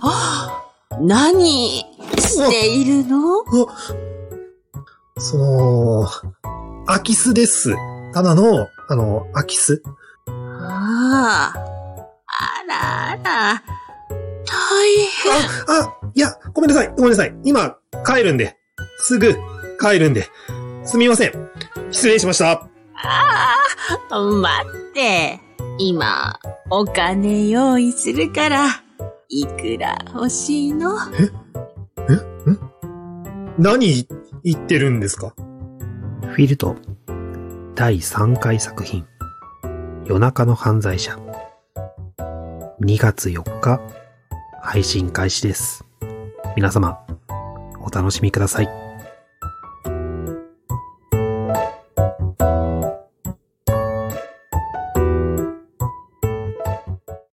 何しているの？その、空き巣です。ただの、あの、空き巣。ああ。あらあら。大変。あ、いや、ごめんなさい、ごめんなさい。今、帰るんで。すぐ、帰るんで。すみません。失礼しました。ああ、待って。今、お金用意するから、いくら欲しいの？何言ってるんですか？フィルト。第3回作品。夜中の犯罪者。2月4日配信開始です。皆様お楽しみください。